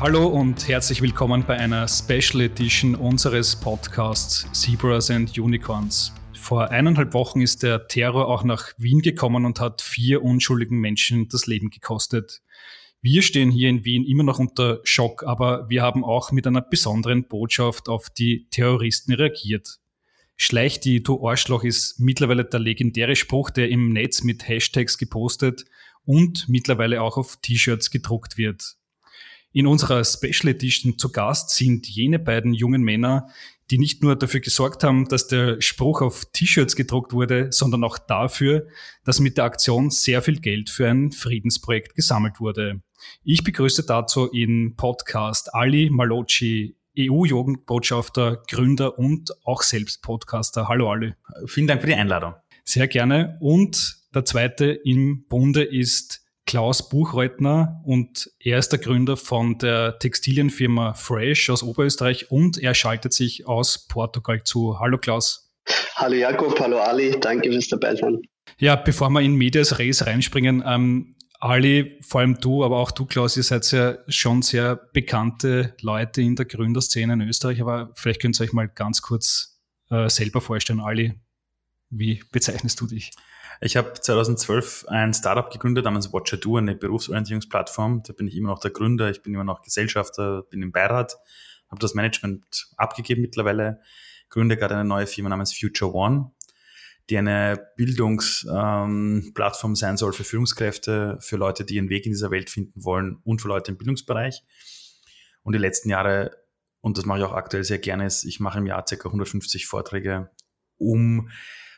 Hallo und herzlich willkommen bei einer Special Edition unseres Podcasts Zebras and Unicorns. Vor eineinhalb Wochen ist der Terror auch nach Wien gekommen und hat vier unschuldigen Menschen das Leben gekostet. Wir stehen hier in Wien immer noch unter Schock, aber wir haben auch mit einer besonderen Botschaft auf die Terroristen reagiert. Schleich die, du Arschloch ist mittlerweile der legendäre Spruch, der im Netz mit Hashtags gepostet und mittlerweile auch auf T-Shirts gedruckt wird. In unserer Special Edition zu Gast sind jene beiden jungen Männer, die nicht nur dafür gesorgt haben, dass der Spruch auf T-Shirts gedruckt wurde, sondern auch dafür, dass mit der Aktion sehr viel Geld für ein Friedensprojekt gesammelt wurde. Ich begrüße dazu in Podcast Ali Malocci, EU-Jugendbotschafter, Gründer und auch selbst Podcaster. Hallo Ali. Vielen Dank für die Einladung. Sehr gerne. Und der zweite im Bunde ist Klaus Buchreutner und er ist der Gründer von der Textilienfirma Fresh aus Oberösterreich und er schaltet sich aus Portugal zu. Hallo Klaus. Hallo Jakob, hallo Ali, danke fürs Dabeisein. Ja, bevor wir in Medias Res reinspringen, ähm, Ali, vor allem du, aber auch du, Klaus, ihr seid ja schon sehr bekannte Leute in der Gründerszene in Österreich, aber vielleicht könnt ihr euch mal ganz kurz äh, selber vorstellen. Ali, wie bezeichnest du dich? Ich habe 2012 ein Startup gegründet namens Watcher Do, eine Berufsorientierungsplattform. Da bin ich immer noch der Gründer, ich bin immer noch Gesellschafter, bin im Beirat, habe das Management abgegeben mittlerweile, gründe gerade eine neue Firma namens Future One, die eine Bildungsplattform ähm, sein soll für Führungskräfte, für Leute, die ihren Weg in dieser Welt finden wollen und für Leute im Bildungsbereich. Und die letzten Jahre, und das mache ich auch aktuell sehr gerne, ist, ich mache im Jahr ca. 150 Vorträge, um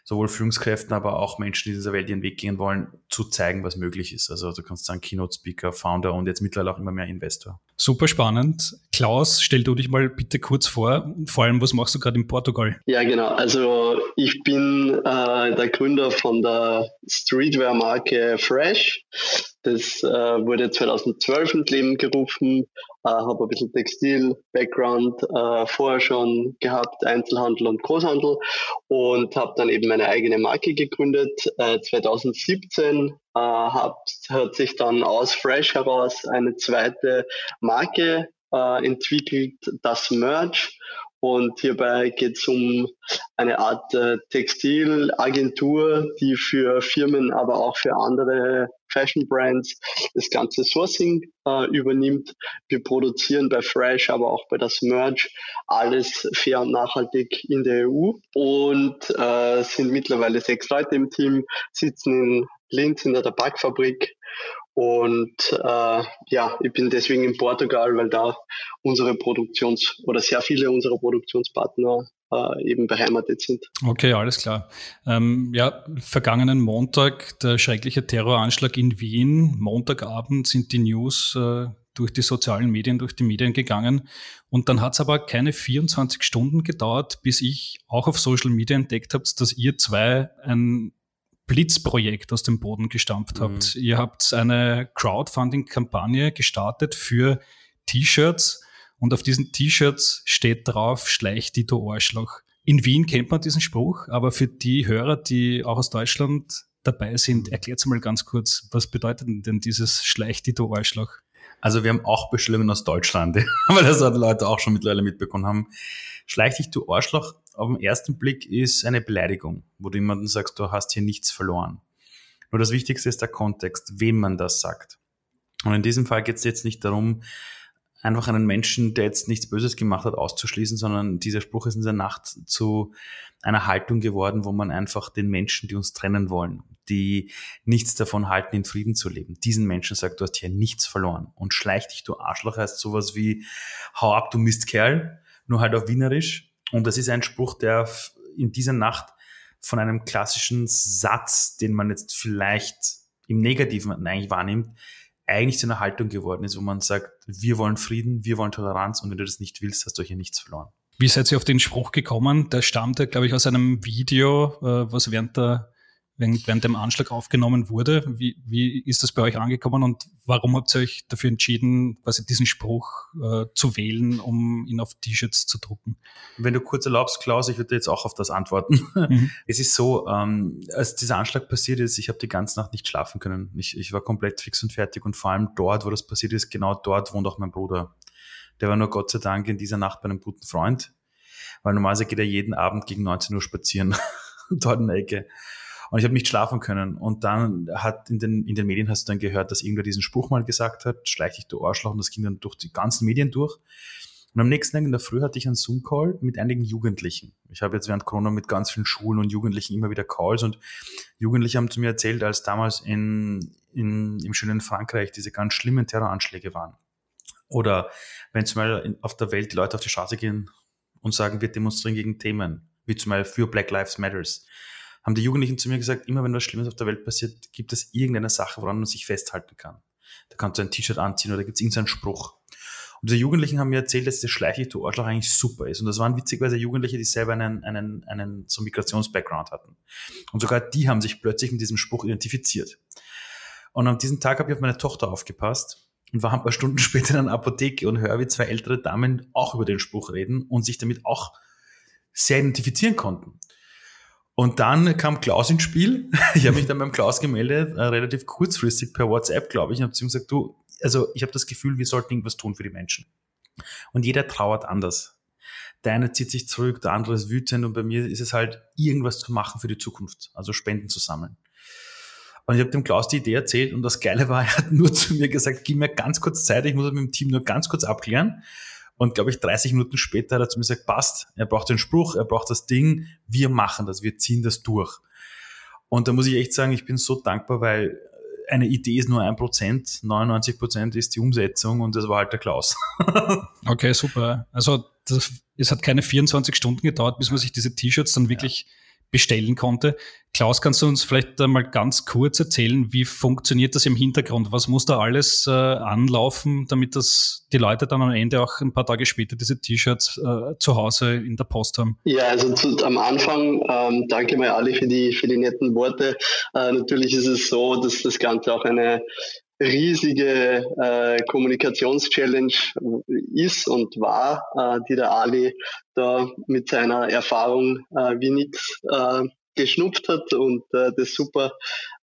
sowohl Führungskräften, aber auch Menschen, die dieser Welt ihren Weg gehen wollen, zu zeigen, was möglich ist. Also du kannst sagen Keynote Speaker, Founder und jetzt mittlerweile auch immer mehr Investor. Super spannend. Klaus, stell du dich mal bitte kurz vor. Vor allem, was machst du gerade in Portugal? Ja, genau. Also ich bin äh, der Gründer von der Streetwear-Marke Fresh. Das äh, wurde 2012 ins Leben gerufen, äh, habe ein bisschen Textil-Background äh, vorher schon gehabt, Einzelhandel und Großhandel und habe dann eben meine eigene Marke gegründet. Äh, 2017 äh, hat, hat sich dann aus Fresh heraus eine zweite Marke äh, entwickelt, das Merch. Und hierbei geht es um eine Art äh, Textilagentur, die für Firmen, aber auch für andere Fashion Brands das ganze Sourcing äh, übernimmt. Wir produzieren bei Fresh, aber auch bei das Merch alles fair und nachhaltig in der EU und äh, sind mittlerweile sechs Leute im Team, sitzen in Linz in der Tabakfabrik und äh, ja, ich bin deswegen in Portugal, weil da unsere Produktions- oder sehr viele unserer Produktionspartner äh, eben beheimatet sind. Okay, alles klar. Ähm, ja, vergangenen Montag der schreckliche Terroranschlag in Wien. Montagabend sind die News äh, durch die sozialen Medien, durch die Medien gegangen. Und dann hat es aber keine 24 Stunden gedauert, bis ich auch auf Social Media entdeckt habe, dass ihr zwei ein Blitzprojekt aus dem Boden gestampft mhm. habt. Ihr habt eine Crowdfunding-Kampagne gestartet für T-Shirts und auf diesen T-Shirts steht drauf, schleich die du Arschloch. In Wien kennt man diesen Spruch, aber für die Hörer, die auch aus Deutschland dabei sind, mhm. erklärt mal ganz kurz, was bedeutet denn dieses schleich die du Arschloch? Also wir haben auch Bestellungen aus Deutschland, weil das die Leute auch schon mittlerweile mitbekommen haben. Schleich dich du Arschloch auf den ersten Blick ist eine Beleidigung, wo du jemandem sagst, du hast hier nichts verloren. Nur das Wichtigste ist der Kontext, wem man das sagt. Und in diesem Fall geht es jetzt nicht darum, einfach einen Menschen, der jetzt nichts Böses gemacht hat, auszuschließen, sondern dieser Spruch ist in der Nacht zu einer Haltung geworden, wo man einfach den Menschen, die uns trennen wollen, die nichts davon halten, in Frieden zu leben, diesen Menschen sagt, du hast hier nichts verloren. Und schleich dich, du Arschloch, heißt sowas wie, hau ab, du Mistkerl, nur halt auf Wienerisch. Und das ist ein Spruch, der in dieser Nacht von einem klassischen Satz, den man jetzt vielleicht im Negativen eigentlich wahrnimmt, eigentlich zu einer Haltung geworden ist, wo man sagt, wir wollen Frieden, wir wollen Toleranz und wenn du das nicht willst, hast du hier nichts verloren. Wie seid ihr auf den Spruch gekommen? Der stammte, glaube ich, aus einem Video, äh, was während der während, dem Anschlag aufgenommen wurde. Wie, wie ist das bei euch angekommen und warum habt ihr euch dafür entschieden, quasi diesen Spruch äh, zu wählen, um ihn auf T-Shirts zu drucken? Wenn du kurz erlaubst, Klaus, ich würde jetzt auch auf das antworten. Mhm. Es ist so, ähm, als dieser Anschlag passiert ist, ich habe die ganze Nacht nicht schlafen können. Ich, ich war komplett fix und fertig und vor allem dort, wo das passiert ist, genau dort wohnt auch mein Bruder. Der war nur Gott sei Dank in dieser Nacht bei einem guten Freund, weil normalerweise geht er jeden Abend gegen 19 Uhr spazieren, dort in der Ecke. Und ich habe nicht schlafen können. Und dann hat in den, in den Medien hast du dann gehört, dass irgendwer diesen Spruch mal gesagt hat, schleich dich du Arschloch, und das ging dann durch die ganzen Medien durch. Und am nächsten Tag in der Früh hatte ich einen Zoom-Call mit einigen Jugendlichen. Ich habe jetzt während Corona mit ganz vielen Schulen und Jugendlichen immer wieder Calls und Jugendliche haben zu mir erzählt, als damals in, in, im schönen Frankreich diese ganz schlimmen Terroranschläge waren. Oder wenn zum Beispiel auf der Welt die Leute auf die Straße gehen und sagen, wir demonstrieren gegen Themen, wie zum Beispiel für Black Lives Matters, haben die Jugendlichen zu mir gesagt, immer wenn was Schlimmes auf der Welt passiert, gibt es irgendeine Sache, woran man sich festhalten kann. Da kannst du ein T-Shirt anziehen oder gibt es irgendeinen Spruch. Und diese Jugendlichen haben mir erzählt, dass das Schleichig du eigentlich super ist. Und das waren witzigweise Jugendliche, die selber einen, einen, einen so Migrations-Background hatten. Und sogar die haben sich plötzlich mit diesem Spruch identifiziert. Und an diesem Tag habe ich auf meine Tochter aufgepasst und war ein paar Stunden später in einer Apotheke und höre, wie zwei ältere Damen auch über den Spruch reden und sich damit auch sehr identifizieren konnten. Und dann kam Klaus ins Spiel. Ich habe mich dann beim Klaus gemeldet, äh, relativ kurzfristig per WhatsApp, glaube ich, und habe zu ihm gesagt, du, also ich habe das Gefühl, wir sollten irgendwas tun für die Menschen. Und jeder trauert anders. Der eine zieht sich zurück, der andere ist wütend und bei mir ist es halt, irgendwas zu machen für die Zukunft, also Spenden zu sammeln. Und ich habe dem Klaus die Idee erzählt und das Geile war, er hat nur zu mir gesagt, gib mir ganz kurz Zeit, ich muss mit dem Team nur ganz kurz abklären. Und glaube ich, 30 Minuten später hat er zu mir gesagt, passt, er braucht den Spruch, er braucht das Ding, wir machen das, wir ziehen das durch. Und da muss ich echt sagen, ich bin so dankbar, weil eine Idee ist nur ein Prozent, 99 Prozent ist die Umsetzung und das war halt der Klaus. okay, super. Also das, es hat keine 24 Stunden gedauert, bis man sich diese T-Shirts dann wirklich ja bestellen konnte. Klaus, kannst du uns vielleicht mal ganz kurz erzählen, wie funktioniert das im Hintergrund? Was muss da alles äh, anlaufen, damit das die Leute dann am Ende auch ein paar Tage später diese T-Shirts äh, zu Hause in der Post haben? Ja, also zu, am Anfang ähm, danke mal alle für die für die netten Worte. Äh, natürlich ist es so, dass das Ganze auch eine riesige äh, Kommunikationschallenge ist und war, äh, die der Ali da mit seiner Erfahrung äh, wie nichts äh, geschnupft hat und äh, das super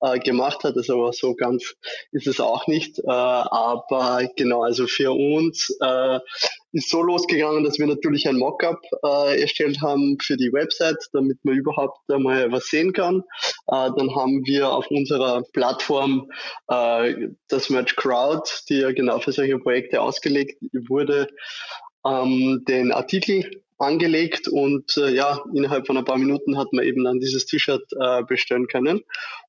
äh, gemacht hat. Also aber so ganz ist es auch nicht. Äh, aber genau, also für uns äh, ist so losgegangen, dass wir natürlich ein Mockup äh, erstellt haben für die Website, damit man überhaupt einmal was sehen kann. Äh, dann haben wir auf unserer Plattform äh, das Merch Crowd, die ja genau für solche Projekte ausgelegt wurde, ähm, den Artikel angelegt und äh, ja, innerhalb von ein paar Minuten hat man eben dann dieses T-Shirt äh, bestellen können.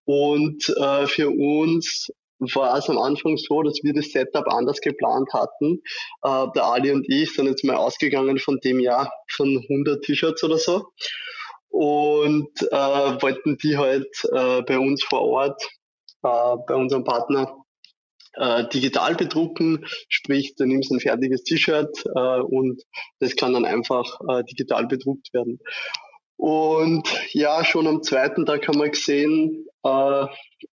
Und äh, für uns war es am Anfang so, dass wir das Setup anders geplant hatten. Äh, der Ali und ich sind jetzt mal ausgegangen von dem Jahr von 100 T-Shirts oder so und äh, wollten die halt äh, bei uns vor Ort, äh, bei unserem Partner äh, digital bedrucken, sprich, du nimmst ein fertiges T-Shirt äh, und das kann dann einfach äh, digital bedruckt werden. Und ja, schon am zweiten Tag haben wir gesehen, äh,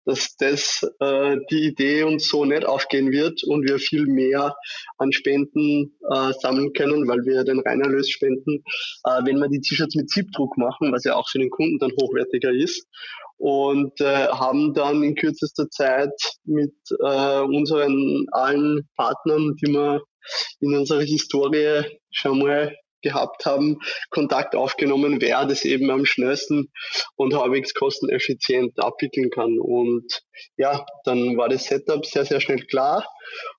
dass das äh, die Idee uns so nicht aufgehen wird und wir viel mehr an Spenden äh, sammeln können, weil wir den Reinerlös spenden, äh, wenn wir die T-Shirts mit Siebdruck machen, was ja auch für den Kunden dann hochwertiger ist. Und äh, haben dann in kürzester Zeit mit äh, unseren allen Partnern, die wir in unserer Historie schon mal gehabt haben, Kontakt aufgenommen, wer das eben am schnellsten und halbwegs kosteneffizient abwickeln kann. Und ja, dann war das Setup sehr, sehr schnell klar.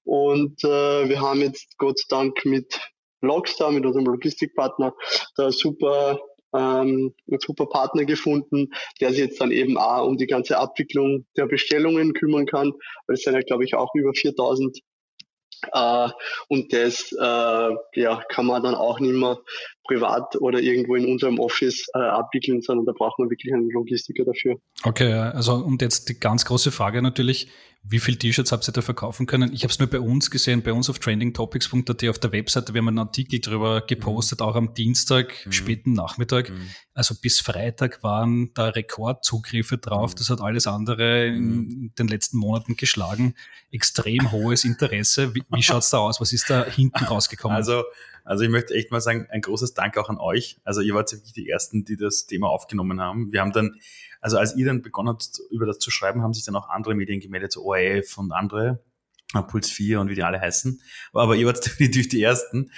Und äh, wir haben jetzt Gott sei Dank mit Logstar, mit unserem Logistikpartner, da super ähm, einen super Partner gefunden, der sich jetzt dann eben auch um die ganze Abwicklung der Bestellungen kümmern kann, weil es sind ja, glaube ich, auch über 4000 äh, und das äh, ja, kann man dann auch nicht mehr privat oder irgendwo in unserem Office äh, abwickeln, sondern da braucht man wirklich einen Logistiker dafür. Okay, also und jetzt die ganz große Frage natürlich, wie viele T-Shirts habt ihr da verkaufen können? Ich habe es nur bei uns gesehen, bei uns auf trendingtopics.at auf der Webseite. Wir haben einen Artikel drüber gepostet, mhm. auch am Dienstag, mhm. späten Nachmittag. Mhm. Also bis Freitag waren da Rekordzugriffe drauf. Mhm. Das hat alles andere in mhm. den letzten Monaten geschlagen. Extrem hohes Interesse. Wie, wie schaut's da aus? Was ist da hinten rausgekommen? Also also ich möchte echt mal sagen, ein großes Dank auch an euch. Also ihr wart wirklich die Ersten, die das Thema aufgenommen haben. Wir haben dann, also als ihr dann begonnen habt, über das zu schreiben, haben sich dann auch andere Medien gemeldet, so ORF und andere. Puls 4 und wie die alle heißen. Aber ihr wart definitiv die Ersten.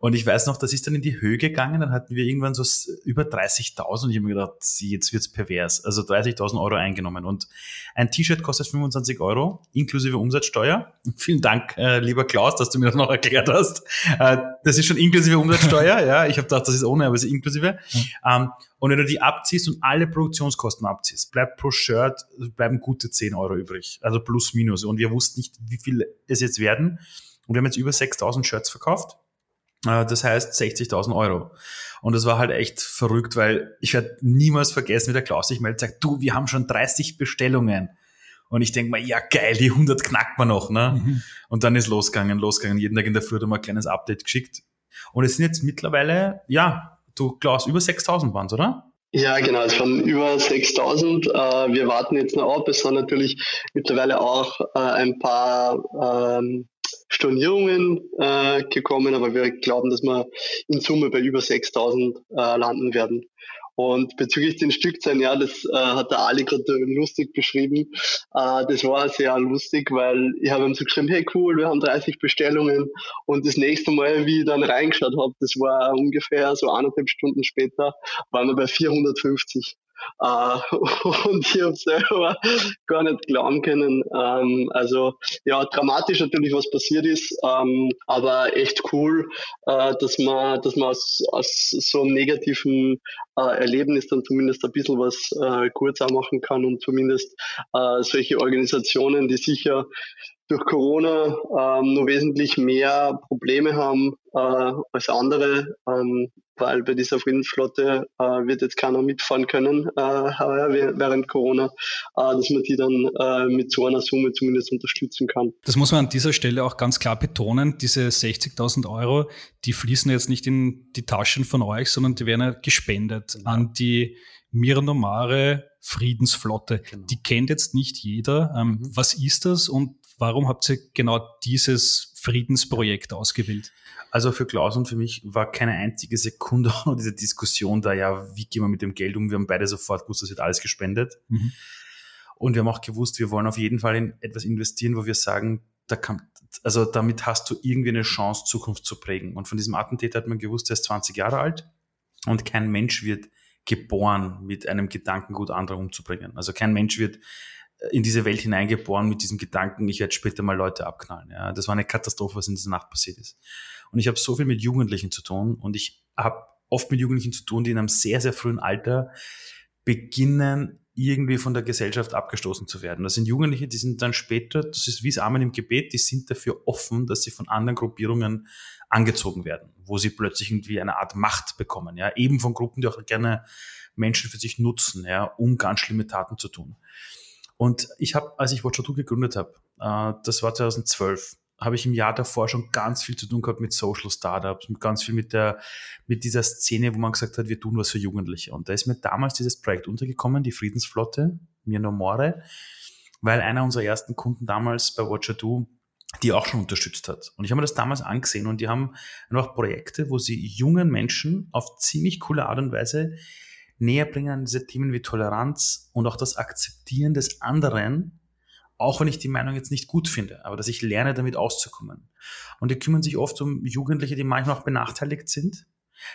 Und ich weiß noch, das ist dann in die Höhe gegangen, dann hatten wir irgendwann so über 30.000 und ich habe mir gedacht, jetzt wird's pervers. Also 30.000 Euro eingenommen. Und ein T-Shirt kostet 25 Euro, inklusive Umsatzsteuer. Vielen Dank, äh, lieber Klaus, dass du mir das noch erklärt hast. Äh, das ist schon inklusive Umsatzsteuer, ja. Ich habe gedacht, das ist ohne, aber es ist inklusive. Mhm. Ähm, und wenn du die abziehst und alle Produktionskosten abziehst, bleibt pro Shirt, bleiben gute 10 Euro übrig. Also plus minus. Und wir wussten nicht, wie viel es jetzt werden. Und wir haben jetzt über 6000 Shirts verkauft äh, das heißt 60.000 Euro. Und das war halt echt verrückt, weil ich werde niemals vergessen, wie der Klaus sich meldet, sagt, du, wir haben schon 30 Bestellungen. Und ich denke mal, ja geil, die 100 knackt man noch. Ne? Mhm. Und dann ist losgegangen, losgegangen. Jeden Tag in der Früh hat er mal ein kleines Update geschickt. Und es sind jetzt mittlerweile, ja, du Klaus, über 6.000 waren oder? Ja, genau, es waren über 6000. Äh, wir warten jetzt noch ab. Es sind natürlich mittlerweile auch äh, ein paar ähm, Stornierungen äh, gekommen, aber wir glauben, dass wir in Summe bei über 6000 äh, landen werden. Und bezüglich den Stückzahlen, ja, das äh, hat der Ali gerade lustig beschrieben. Äh, das war sehr lustig, weil ich habe ihm so geschrieben, hey cool, wir haben 30 Bestellungen. Und das nächste Mal, wie ich dann reingeschaut habe, das war ungefähr so eineinhalb Stunden später, waren wir bei 450. Uh, und ich habe selber gar nicht glauben können. Ähm, also ja, dramatisch natürlich, was passiert ist, ähm, aber echt cool, äh, dass man, dass man aus, aus so einem negativen äh, Erlebnis dann zumindest ein bisschen was äh, kurz auch machen kann und zumindest äh, solche Organisationen, die sicher durch Corona ähm, nur wesentlich mehr Probleme haben äh, als andere, ähm, weil bei dieser Friedensflotte äh, wird jetzt keiner mitfahren können äh, während Corona, äh, dass man die dann äh, mit so einer Summe zumindest unterstützen kann. Das muss man an dieser Stelle auch ganz klar betonen. Diese 60.000 Euro, die fließen jetzt nicht in die Taschen von euch, sondern die werden ja gespendet genau. an die Miranomare Friedensflotte. Genau. Die kennt jetzt nicht jeder. Ähm, mhm. Was ist das und Warum habt ihr genau dieses Friedensprojekt ausgewählt? Also für Klaus und für mich war keine einzige Sekunde diese Diskussion da, ja, wie gehen wir mit dem Geld um? Wir haben beide sofort gewusst, das wird alles gespendet. Mhm. Und wir haben auch gewusst, wir wollen auf jeden Fall in etwas investieren, wo wir sagen, da kann, also damit hast du irgendwie eine Chance, Zukunft zu prägen. Und von diesem Attentäter hat man gewusst, er ist 20 Jahre alt und kein Mensch wird geboren mit einem Gedankengut andere umzubringen. Also kein Mensch wird in diese Welt hineingeboren mit diesem Gedanken, ich werde später mal Leute abknallen. Ja, das war eine Katastrophe, was in dieser Nacht passiert ist. Und ich habe so viel mit Jugendlichen zu tun und ich habe oft mit Jugendlichen zu tun, die in einem sehr, sehr frühen Alter beginnen, irgendwie von der Gesellschaft abgestoßen zu werden. Das sind Jugendliche, die sind dann später, das ist wie das Amen im Gebet, die sind dafür offen, dass sie von anderen Gruppierungen angezogen werden, wo sie plötzlich irgendwie eine Art Macht bekommen, ja, eben von Gruppen, die auch gerne Menschen für sich nutzen, ja, um ganz schlimme Taten zu tun. Und ich habe, als ich Watch 2 gegründet habe, äh, das war 2012, habe ich im Jahr davor schon ganz viel zu tun gehabt mit Social Startups, mit ganz viel mit der, mit dieser Szene, wo man gesagt hat, wir tun was für Jugendliche. Und da ist mir damals dieses Projekt untergekommen, die Friedensflotte, Mir No More, weil einer unserer ersten Kunden damals bei Watcher 2 die auch schon unterstützt hat. Und ich habe mir das damals angesehen und die haben einfach Projekte, wo sie jungen Menschen auf ziemlich coole Art und Weise näher bringen an diese Themen wie Toleranz und auch das Akzeptieren des anderen, auch wenn ich die Meinung jetzt nicht gut finde, aber dass ich lerne, damit auszukommen. Und die kümmern sich oft um Jugendliche, die manchmal auch benachteiligt sind,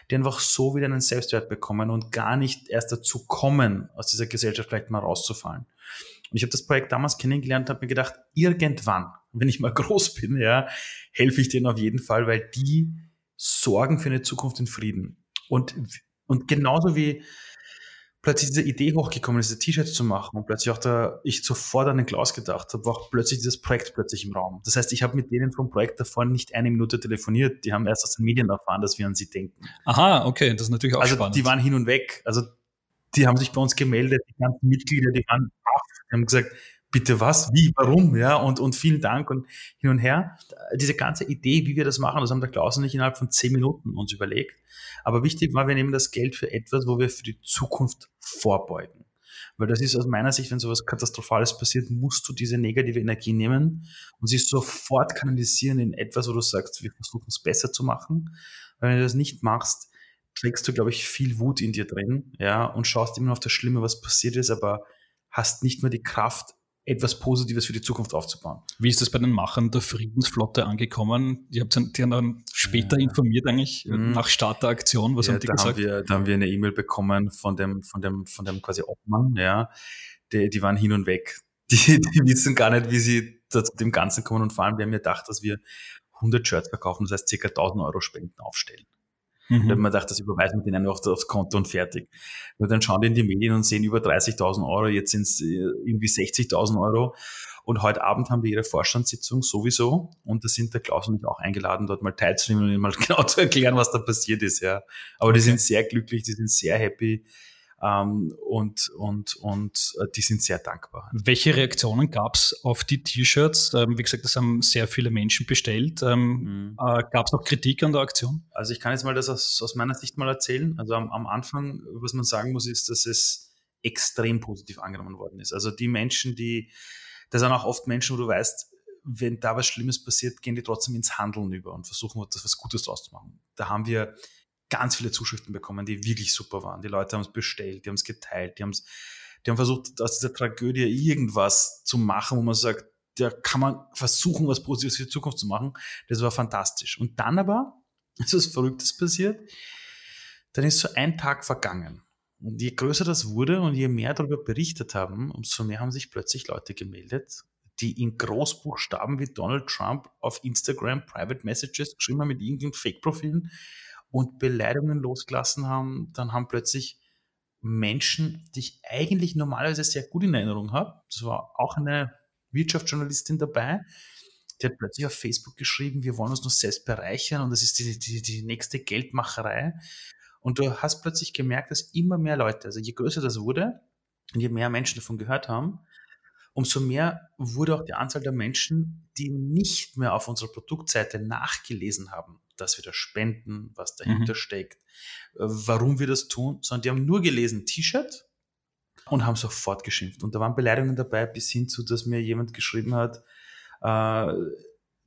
die einfach so wieder einen Selbstwert bekommen und gar nicht erst dazu kommen, aus dieser Gesellschaft vielleicht mal rauszufallen. Und ich habe das Projekt damals kennengelernt und habe mir gedacht, irgendwann, wenn ich mal groß bin, ja, helfe ich denen auf jeden Fall, weil die sorgen für eine Zukunft in Frieden. Und, und genauso wie plötzlich diese Idee hochgekommen ist, diese T-Shirts zu machen und plötzlich auch da, ich sofort an den Klaus gedacht habe, war auch plötzlich dieses Projekt plötzlich im Raum. Das heißt, ich habe mit denen vom Projekt davor nicht eine Minute telefoniert. Die haben erst aus den Medien erfahren, dass wir an sie denken. Aha, okay, das ist natürlich auch also, spannend. Die waren hin und weg. Also die haben sich bei uns gemeldet, die ganzen Mitglieder, die waren baff, die haben gesagt, bitte was, wie, warum, ja, und, und vielen Dank und hin und her. Diese ganze Idee, wie wir das machen, das haben der Klaus und ich innerhalb von zehn Minuten uns überlegt. Aber wichtig war, wir nehmen das Geld für etwas, wo wir für die Zukunft vorbeugen. Weil das ist aus meiner Sicht, wenn sowas Katastrophales passiert, musst du diese negative Energie nehmen und sie sofort kanalisieren in etwas, wo du sagst, wir versuchen es besser zu machen. Weil wenn du das nicht machst, trägst du, glaube ich, viel Wut in dir drin, ja, und schaust immer auf das Schlimme, was passiert ist, aber hast nicht mehr die Kraft, etwas Positives für die Zukunft aufzubauen. Wie ist das bei den Machern der Friedensflotte angekommen? Die, habt, die haben dann später ja. informiert eigentlich mhm. nach Start der Aktion. Was ja, haben die da gesagt? Haben wir, da haben wir eine E-Mail bekommen von dem, von dem, von dem quasi Obmann, ja. Die, die waren hin und weg. Die, die wissen gar nicht, wie sie zu dem Ganzen kommen und vor allem, wir haben ja gedacht, dass wir 100 Shirts verkaufen, das heißt ca. 1000 Euro Spenden aufstellen. Mhm. Hat man gedacht, das überweisen wir denen einfach aufs Konto und fertig. Und dann schauen die in die Medien und sehen über 30.000 Euro, jetzt sind es äh, irgendwie 60.000 Euro. Und heute Abend haben wir ihre Vorstandssitzung sowieso. Und da sind der Klaus und ich auch eingeladen, dort mal teilzunehmen und ihnen mal genau zu erklären, was da passiert ist. Ja. Aber okay. die sind sehr glücklich, die sind sehr happy und, und, und äh, die sind sehr dankbar. Welche Reaktionen gab es auf die T-Shirts? Ähm, wie gesagt, das haben sehr viele Menschen bestellt. Ähm, mhm. äh, gab es noch Kritik an der Aktion? Also ich kann jetzt mal das aus, aus meiner Sicht mal erzählen. Also am, am Anfang, was man sagen muss, ist, dass es extrem positiv angenommen worden ist. Also die Menschen, die, das sind auch oft Menschen, wo du weißt, wenn da was Schlimmes passiert, gehen die trotzdem ins Handeln über und versuchen, etwas was Gutes draus zu machen. Da haben wir ganz viele Zuschriften bekommen, die wirklich super waren. Die Leute haben es bestellt, die haben es geteilt, die, haben's, die haben versucht, aus dieser Tragödie irgendwas zu machen, wo man sagt, da kann man versuchen, was Positives für die Zukunft zu machen. Das war fantastisch. Und dann aber ist was Verrücktes passiert. Dann ist so ein Tag vergangen. Und je größer das wurde und je mehr darüber berichtet haben, umso mehr haben sich plötzlich Leute gemeldet, die in Großbuchstaben wie Donald Trump auf Instagram Private Messages geschrieben haben mit irgendwelchen Fake-Profilen und Beleidigungen losgelassen haben, dann haben plötzlich Menschen, die ich eigentlich normalerweise sehr gut in Erinnerung habe, das war auch eine Wirtschaftsjournalistin dabei, die hat plötzlich auf Facebook geschrieben, wir wollen uns nur selbst bereichern und das ist die, die, die nächste Geldmacherei. Und du hast plötzlich gemerkt, dass immer mehr Leute, also je größer das wurde und je mehr Menschen davon gehört haben, umso mehr wurde auch die Anzahl der Menschen, die nicht mehr auf unserer Produktseite nachgelesen haben, dass wir da spenden, was dahinter mhm. steckt, äh, warum wir das tun, sondern die haben nur gelesen T-Shirt und haben sofort geschimpft. Und da waren Beleidigungen dabei, bis hin zu, dass mir jemand geschrieben hat, äh,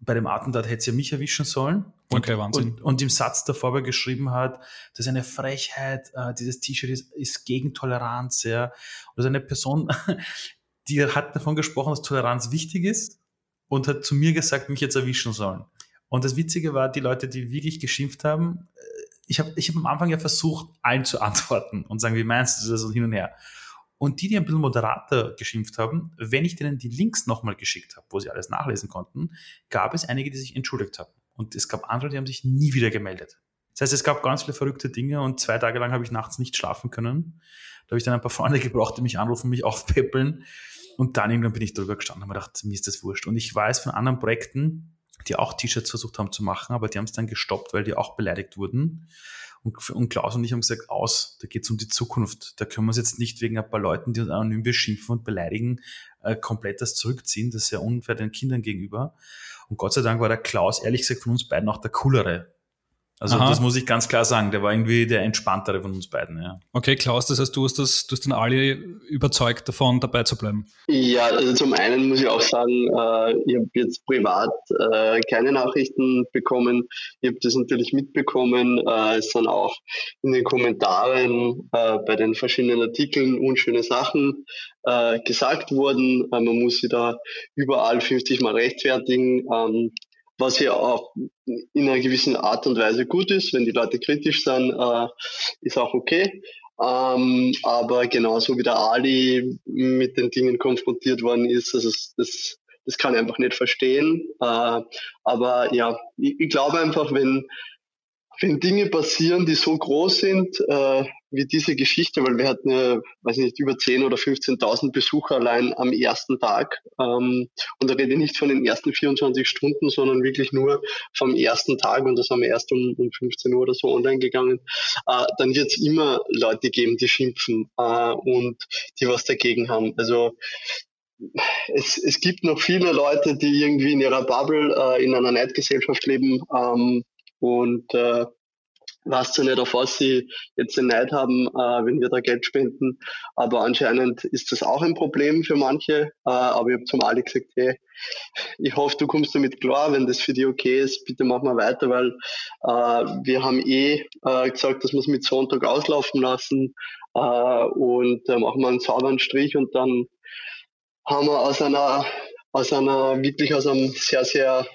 bei dem Attentat hätte sie ja mich erwischen sollen. Und, okay, Wahnsinn. Und, und im Satz davor geschrieben hat, das ist eine Frechheit, äh, dieses T-Shirt ist, ist gegen Toleranz. Ja. Das ist eine Person, die hat davon gesprochen, dass Toleranz wichtig ist und hat zu mir gesagt, mich jetzt erwischen sollen. Und das Witzige war, die Leute, die wirklich geschimpft haben, äh, ich habe ich hab am Anfang ja versucht, allen zu antworten und sagen, wie meinst du das und hin und her. Und die, die ein bisschen moderater geschimpft haben, wenn ich denen die Links nochmal geschickt habe, wo sie alles nachlesen konnten, gab es einige, die sich entschuldigt haben. Und es gab andere, die haben sich nie wieder gemeldet. Das heißt, es gab ganz viele verrückte Dinge und zwei Tage lang habe ich nachts nicht schlafen können. Da habe ich dann ein paar Freunde gebraucht, die mich anrufen, mich aufpäppeln. Und dann irgendwann bin ich drüber gestanden und habe gedacht, mir ist das wurscht. Und ich weiß von anderen Projekten, die auch T-Shirts versucht haben zu machen, aber die haben es dann gestoppt, weil die auch beleidigt wurden. Und, und Klaus und ich haben gesagt, aus, da geht es um die Zukunft. Da können wir uns jetzt nicht wegen ein paar Leuten, die uns anonym beschimpfen und beleidigen, äh, komplett das zurückziehen. Das ist ja unfair den Kindern gegenüber. Und Gott sei Dank war der Klaus, ehrlich gesagt, von uns beiden auch der coolere. Also Aha. das muss ich ganz klar sagen. Der war irgendwie der entspanntere von uns beiden. Ja. Okay, Klaus, das heißt, du hast das, du hast dann alle überzeugt davon, dabei zu bleiben. Ja, also zum einen muss ich auch sagen, äh, ich habe jetzt privat äh, keine Nachrichten bekommen. Ich habe das natürlich mitbekommen. Äh, es sind auch in den Kommentaren äh, bei den verschiedenen Artikeln unschöne Sachen äh, gesagt worden. Äh, man muss sich da überall 50 Mal rechtfertigen. Ähm, was ja auch in einer gewissen Art und Weise gut ist. Wenn die Leute kritisch sind, äh, ist auch okay. Ähm, aber genauso wie der Ali mit den Dingen konfrontiert worden ist, also das, das kann ich einfach nicht verstehen. Äh, aber ja, ich, ich glaube einfach, wenn wenn Dinge passieren, die so groß sind äh, wie diese Geschichte, weil wir hatten ja, weiß nicht, über 10.000 oder 15.000 Besucher allein am ersten Tag. Ähm, und da rede ich nicht von den ersten 24 Stunden, sondern wirklich nur vom ersten Tag und das haben wir erst um, um 15 Uhr oder so online gegangen. Äh, dann wird es immer Leute geben, die schimpfen äh, und die was dagegen haben. Also es, es gibt noch viele Leute, die irgendwie in ihrer Bubble äh, in einer Neidgesellschaft leben, ähm, und äh, weiß zwar nicht, auf was sie jetzt den Neid haben, äh, wenn wir da Geld spenden, aber anscheinend ist das auch ein Problem für manche. Äh, aber ich habe zum Ali gesagt, hey, ich hoffe, du kommst damit klar, wenn das für dich okay ist, bitte mach mal weiter, weil äh, wir haben eh äh, gesagt, dass wir es mit Sonntag auslaufen lassen äh, und machen wir einen sauberen Strich und dann haben wir aus einer, aus einer, wirklich aus einem sehr, sehr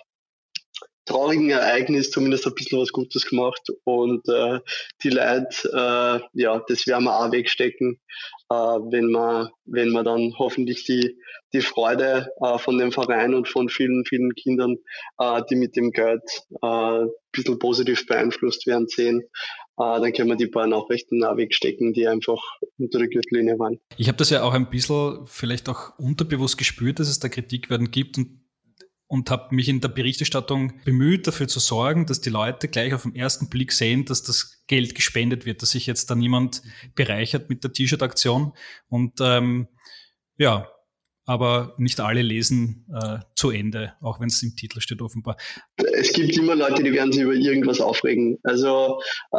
traurigen Ereignis zumindest ein bisschen was Gutes gemacht und äh, die Leute, äh, ja, das werden wir auch wegstecken, äh, wenn wir, wenn wir dann hoffentlich die, die Freude äh, von dem Verein und von vielen, vielen Kindern, äh, die mit dem Geld äh, ein bisschen positiv beeinflusst werden, sehen. Uh, dann können wir die paar Nachrichten auch wegstecken, die einfach unter der Gürtellinie waren. Ich habe das ja auch ein bisschen vielleicht auch unterbewusst gespürt, dass es da Kritik werden gibt und und habe mich in der Berichterstattung bemüht, dafür zu sorgen, dass die Leute gleich auf den ersten Blick sehen, dass das Geld gespendet wird, dass sich jetzt da niemand bereichert mit der T-Shirt-Aktion. Und ähm, ja, aber nicht alle lesen äh, zu Ende, auch wenn es im Titel steht offenbar. Es gibt immer Leute, die werden sich über irgendwas aufregen. Also äh,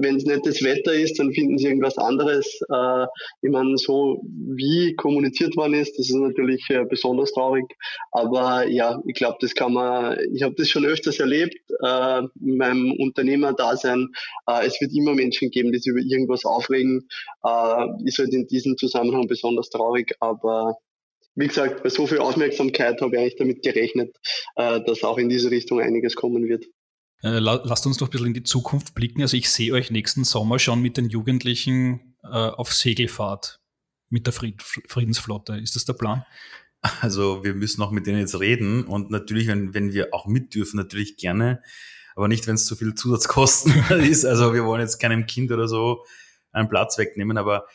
wenn es nicht das Wetter ist, dann finden sie irgendwas anderes. Äh, ich meine, so wie kommuniziert worden ist, das ist natürlich äh, besonders traurig. Aber ja, ich glaube, das kann man, ich habe das schon öfters erlebt äh, in meinem Unternehmerdasein. Äh, es wird immer Menschen geben, die sich über irgendwas aufregen. Äh, ist halt in diesem Zusammenhang besonders traurig, aber wie gesagt, bei so viel Aufmerksamkeit habe ich eigentlich damit gerechnet, äh, dass auch in diese Richtung einiges kommen wird. Äh, lasst uns doch ein bisschen in die Zukunft blicken. Also ich sehe euch nächsten Sommer schon mit den Jugendlichen äh, auf Segelfahrt mit der Fried Friedensflotte. Ist das der Plan? Also wir müssen auch mit denen jetzt reden und natürlich, wenn, wenn wir auch mit dürfen, natürlich gerne, aber nicht, wenn es zu viel Zusatzkosten ist. Also wir wollen jetzt keinem Kind oder so einen Platz wegnehmen, aber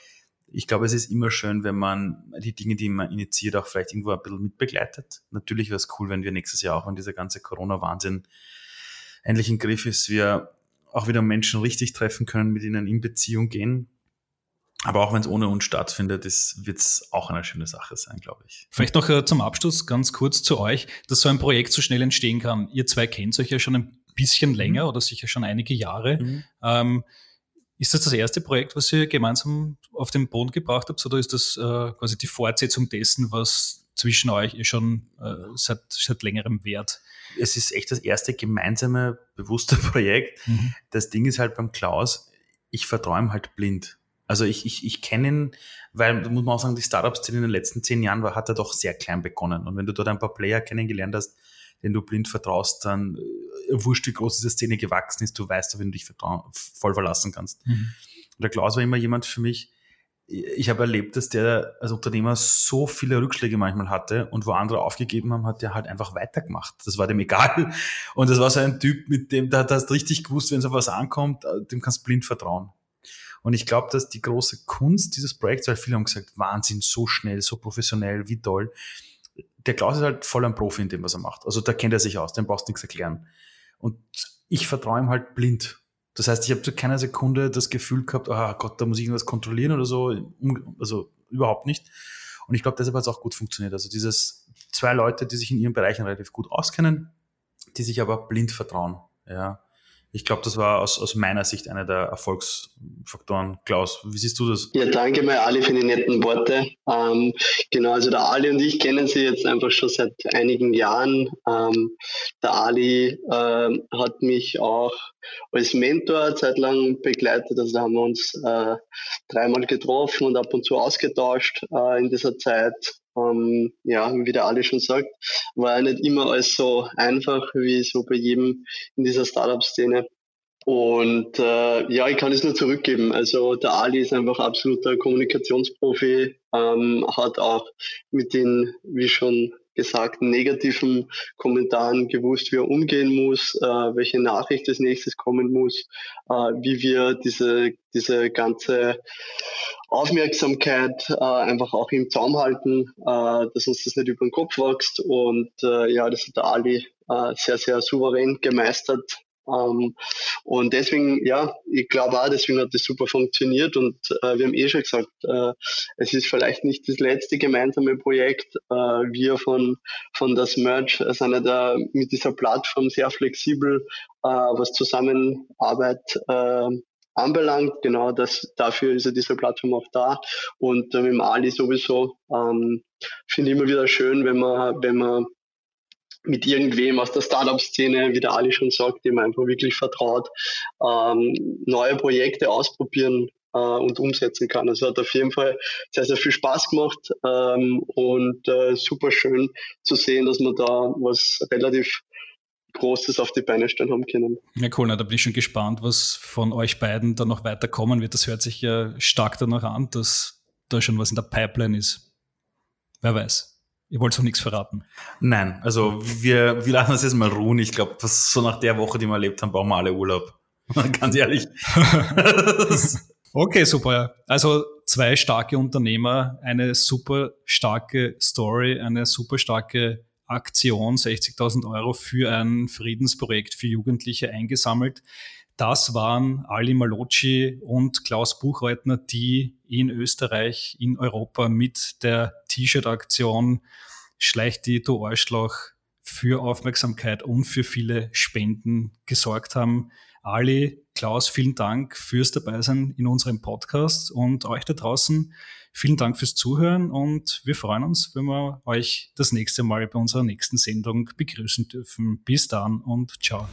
ich glaube, es ist immer schön, wenn man die Dinge, die man initiiert, auch vielleicht irgendwo ein bisschen mitbegleitet. Natürlich wäre es cool, wenn wir nächstes Jahr auch, wenn dieser ganze Corona-Wahnsinn endlich im Griff ist, wir auch wieder Menschen richtig treffen können, mit ihnen in Beziehung gehen. Aber auch wenn es ohne uns stattfindet, wird es auch eine schöne Sache sein, glaube ich. Vielleicht noch äh, zum Abschluss ganz kurz zu euch, dass so ein Projekt so schnell entstehen kann. Ihr zwei kennt euch ja schon ein bisschen länger mhm. oder sicher schon einige Jahre. Mhm. Ähm, ist das das erste Projekt, was ihr gemeinsam auf den Boden gebracht habt, oder ist das äh, quasi die Fortsetzung dessen, was zwischen euch schon äh, seit, seit längerem währt? Es ist echt das erste gemeinsame, bewusste Projekt. Mhm. Das Ding ist halt beim Klaus, ich verträume halt blind. Also ich, ich, ich kenne ihn, weil, da muss man auch sagen, die Startup-Szene in den letzten zehn Jahren war, hat er doch sehr klein begonnen. Und wenn du dort ein paar Player kennengelernt hast, denen du blind vertraust, dann äh, wurscht, wie groß diese Szene gewachsen ist, du weißt, auf wen du dich voll verlassen kannst. Mhm. Und der Klaus war immer jemand für mich, ich habe erlebt, dass der als Unternehmer so viele Rückschläge manchmal hatte und wo andere aufgegeben haben, hat der halt einfach weitergemacht. Das war dem egal. Und das war so ein Typ, mit dem, da hast richtig gewusst, wenn es auf was ankommt, äh, dem kannst du blind vertrauen. Und ich glaube, dass die große Kunst dieses Projekts, weil viele haben gesagt, Wahnsinn, so schnell, so professionell, wie toll der Klaus ist halt voll ein Profi in dem, was er macht. Also da kennt er sich aus, dem brauchst du nichts erklären. Und ich vertraue ihm halt blind. Das heißt, ich habe zu keiner Sekunde das Gefühl gehabt, oh Gott, da muss ich irgendwas kontrollieren oder so. Also überhaupt nicht. Und ich glaube, deshalb hat es auch gut funktioniert. Also dieses zwei Leute, die sich in ihren Bereichen relativ gut auskennen, die sich aber blind vertrauen. Ja ich glaube, das war aus, aus meiner Sicht einer der Erfolgsfaktoren. Klaus, wie siehst du das? Ja, danke mal Ali für die netten Worte. Ähm, genau, also der Ali und ich kennen sie jetzt einfach schon seit einigen Jahren. Ähm, der Ali äh, hat mich auch als Mentor zeitlang begleitet. Also da haben wir uns äh, dreimal getroffen und ab und zu ausgetauscht äh, in dieser Zeit. Ähm, ja, wie der Ali schon sagt, war ja nicht immer alles so einfach wie so bei jedem in dieser Startup-Szene. Und äh, ja, ich kann es nur zurückgeben. Also der Ali ist einfach absoluter Kommunikationsprofi, ähm, hat auch mit den, wie schon gesagten negativen Kommentaren gewusst, wie er umgehen muss, äh, welche Nachricht als nächstes kommen muss, äh, wie wir diese, diese ganze Aufmerksamkeit äh, einfach auch im Zaum halten, äh, dass uns das nicht über den Kopf wächst. Und äh, ja, das hat der Ali äh, sehr, sehr souverän gemeistert. Ähm, und deswegen, ja, ich glaube auch, deswegen hat das super funktioniert und äh, wir haben eh schon gesagt, äh, es ist vielleicht nicht das letzte gemeinsame Projekt. Äh, wir von, von das Merge sind ja mit dieser Plattform sehr flexibel, äh, was Zusammenarbeit äh, anbelangt. Genau das, dafür ist ja diese Plattform auch da. Und äh, mit dem Ali sowieso ähm, finde ich immer wieder schön, wenn man, wenn man mit irgendwem aus der Startup-Szene, wie der Ali schon sagt, dem einfach wirklich vertraut, ähm, neue Projekte ausprobieren äh, und umsetzen kann. Also hat auf jeden Fall sehr, sehr viel Spaß gemacht ähm, und äh, super schön zu sehen, dass wir da was relativ Großes auf die Beine stellen haben können. Ja, cool. Na, da bin ich schon gespannt, was von euch beiden da noch weiterkommen wird. Das hört sich ja stark danach an, dass da schon was in der Pipeline ist. Wer weiß. Ihr wollt auch nichts verraten. Nein, also wir, wir lassen das jetzt mal ruhen. Ich glaube, so nach der Woche, die wir erlebt haben, brauchen wir alle Urlaub. Ganz ehrlich. okay, super. Also zwei starke Unternehmer, eine super starke Story, eine super starke Aktion, 60.000 Euro für ein Friedensprojekt für Jugendliche eingesammelt. Das waren Ali Malocci und Klaus Buchreutner, die in Österreich, in Europa mit der T-Shirt-Aktion Schleicht die du Arschloch für Aufmerksamkeit und für viele Spenden gesorgt haben. Ali, Klaus, vielen Dank fürs Dabeisein in unserem Podcast und euch da draußen vielen Dank fürs Zuhören und wir freuen uns, wenn wir euch das nächste Mal bei unserer nächsten Sendung begrüßen dürfen. Bis dann und ciao.